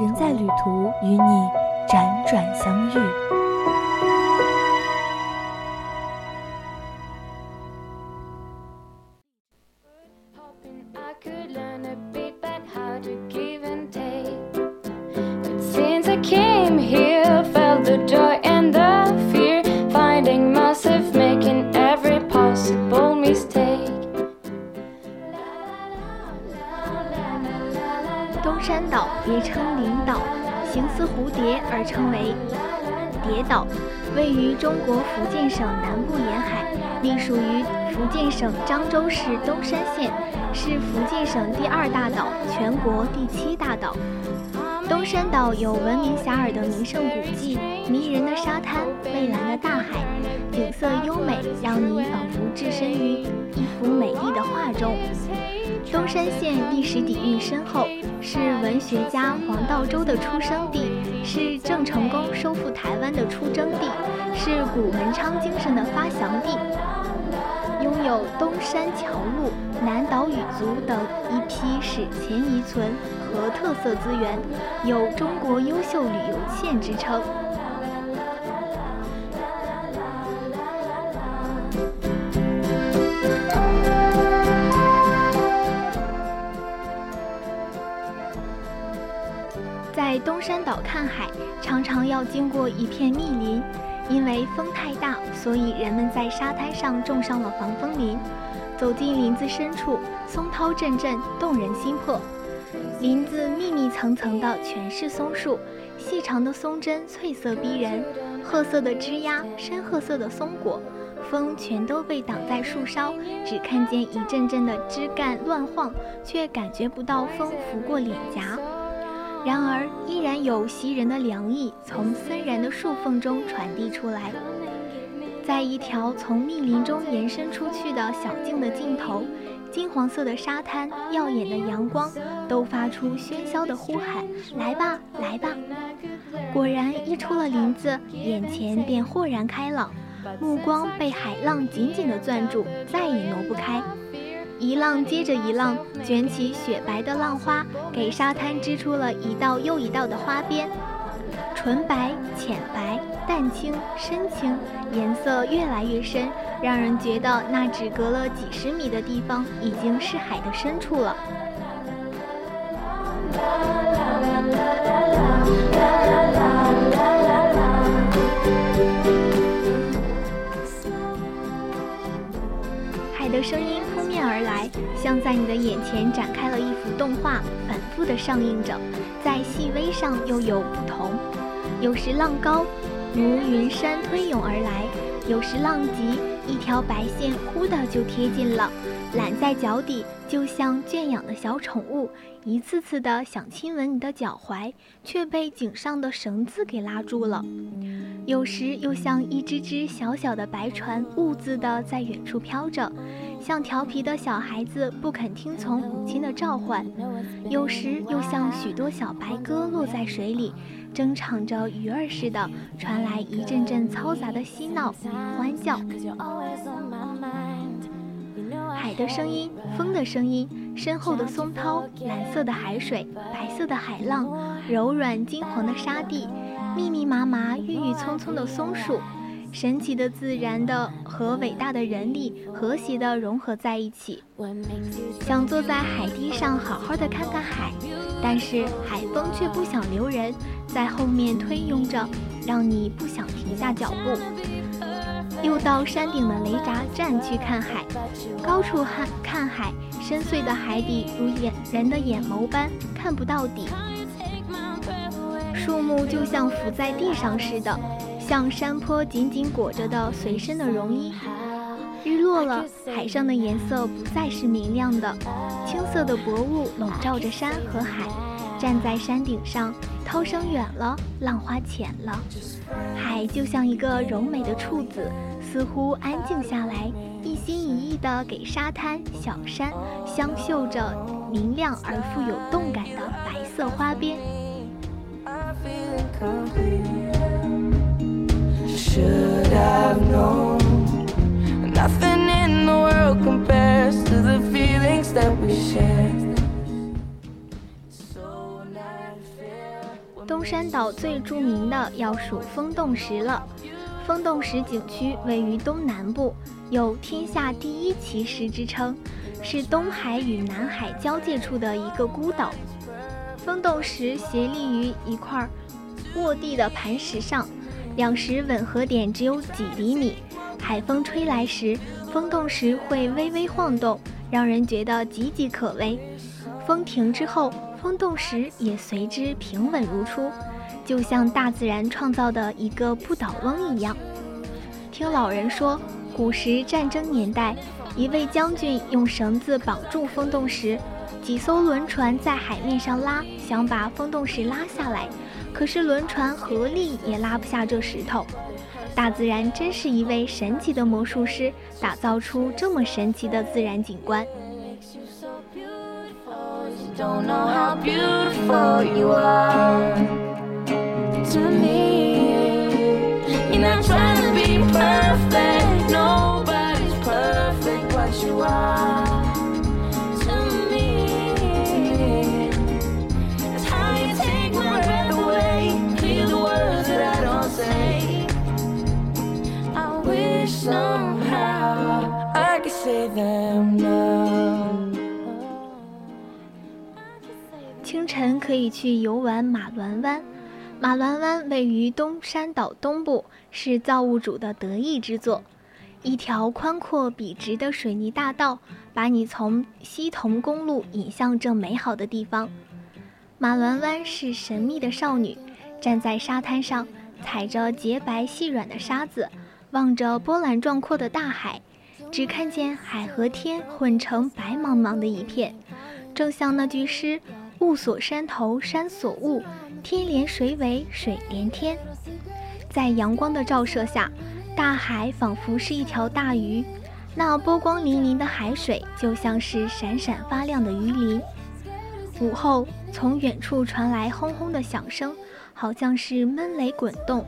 人在旅途，与你辗转相遇。山岛别称林岛，形似蝴蝶而称为蝶岛，位于中国福建省南部沿海，隶属于福建省漳州市东山县，是福建省第二大岛，全国第七大岛。东山岛有闻名遐迩的名胜古迹、迷人的沙滩、蔚蓝的大海，景色优美，让你仿佛置身于一幅美丽的画中。东山县历史底蕴深厚，是文学家黄道周的出生地，是郑成功收复台湾的出征地，是古文昌精神的发祥地，拥有东山桥路、南岛语族等一批史前遗存和特色资源，有“中国优秀旅游县”之称。东山岛看海，常常要经过一片密林，因为风太大，所以人们在沙滩上种上了防风林。走进林子深处，松涛阵阵，动人心魄。林子密密层层的，全是松树，细长的松针翠色逼人，褐色的枝桠，深褐色的松果，风全都被挡在树梢，只看见一阵阵的枝干乱晃，却感觉不到风拂过脸颊。然而，依然有袭人的凉意从森然的树缝中传递出来。在一条从密林中延伸出去的小径的尽头，金黄色的沙滩、耀眼的阳光，都发出喧嚣的呼喊：“来吧，来吧！”果然，一出了林子，眼前便豁然开朗，目光被海浪紧紧地攥住，再也挪不开。一浪接着一浪，卷起雪白的浪花，给沙滩织出了一道又一道的花边，纯白、浅白、淡青、深青，颜色越来越深，让人觉得那只隔了几十米的地方已经是海的深处了。的声音扑面。而来，像在你的眼前展开了一幅动画，反复的上映着，在细微上又有不同。有时浪高，如云山推涌而来；有时浪急，一条白线忽的就贴近了，揽在脚底，就像圈养的小宠物，一次次的想亲吻你的脚踝，却被颈上的绳子给拉住了。有时又像一只只小小的白船，兀自的在远处飘着。像调皮的小孩子不肯听从母亲的召唤，有时又像许多小白鸽落在水里，争吵着鱼儿似的，传来一阵阵嘈杂的嬉闹与欢叫。海的声音，风的声音，身后的松涛，蓝色的海水，白色的海浪，柔软金黄的沙地，密密麻麻、郁郁葱葱的松树。神奇的自然的和伟大的人力和谐的融合在一起，想坐在海堤上好好的看看海，但是海风却不想留人，在后面推拥着，让你不想停下脚步。又到山顶的雷闸站去看海，高处看看海，深邃的海底如眼人的眼眸般看不到底，树木就像浮在地上似的。像山坡紧紧裹着的随身的绒衣，日落了，海上的颜色不再是明亮的，青色的薄雾笼罩着山和海。站在山顶上，涛声远了，浪花浅了，海就像一个柔美的处子，似乎安静下来，一心一意地给沙滩、小山镶绣着明亮而富有动感的白色花边。东山岛最著名的要数风洞石了。风洞石景区位于东南部，有“天下第一奇石”之称，是东海与南海交界处的一个孤岛。风洞石斜立于一块卧地的磐石上，两石吻合点只有几厘米。海风吹来时，风洞石会微微晃动，让人觉得岌岌可危。风停之后，风洞石也随之平稳如初，就像大自然创造的一个不倒翁一样。听老人说，古时战争年代，一位将军用绳子绑住风洞石，几艘轮船在海面上拉，想把风洞石拉下来，可是轮船合力也拉不下这石头。大自然真是一位神奇的魔术师，打造出这么神奇的自然景观。Don't know how beautiful you are to me. You're not trying to be perfect, 去游玩马銮湾。马銮湾位于东山岛东部，是造物主的得意之作。一条宽阔笔直的水泥大道，把你从西桐公路引向这美好的地方。马銮湾是神秘的少女，站在沙滩上，踩着洁白细软的沙子，望着波澜壮阔的大海，只看见海和天混成白茫茫的一片，正像那句诗。雾锁山头山锁雾，天连水尾水连天。在阳光的照射下，大海仿佛是一条大鱼，那波光粼粼的海水就像是闪闪发亮的鱼鳞。午后，从远处传来轰轰的响声，好像是闷雷滚动。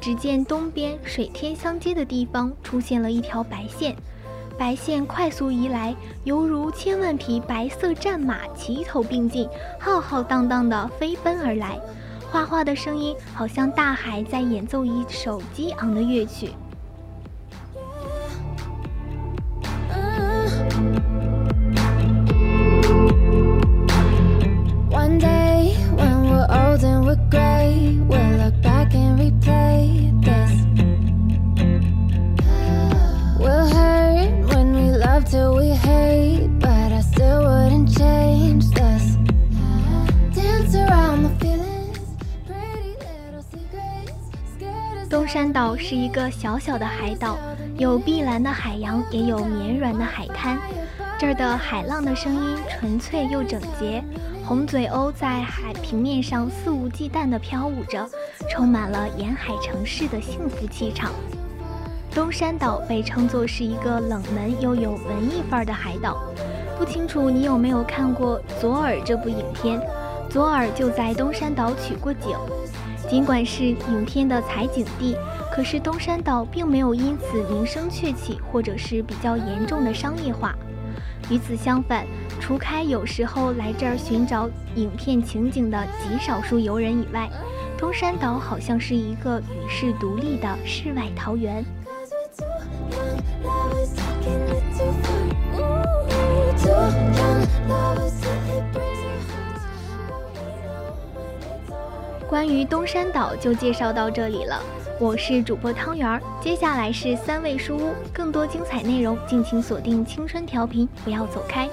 只见东边水天相接的地方出现了一条白线。白线快速移来，犹如千万匹白色战马齐头并进，浩浩荡荡地飞奔而来。哗哗的声音，好像大海在演奏一首激昂的乐曲。东山岛是一个小小的海岛，有碧蓝的海洋，也有绵软的海滩。这儿的海浪的声音纯粹又整洁，红嘴鸥在海平面上肆无忌惮地飘舞着，充满了沿海城市的幸福气场。东山岛被称作是一个冷门又有文艺范儿的海岛。不清楚你有没有看过《左耳》这部影片？左耳就在东山岛取过景。尽管是影片的采景地，可是东山岛并没有因此名声鹊起，或者是比较严重的商业化。与此相反，除开有时候来这儿寻找影片情景的极少数游人以外，东山岛好像是一个与世独立的世外桃源。关于东山岛就介绍到这里了，我是主播汤圆儿，接下来是三味书屋，更多精彩内容敬请锁定青春调频，不要走开。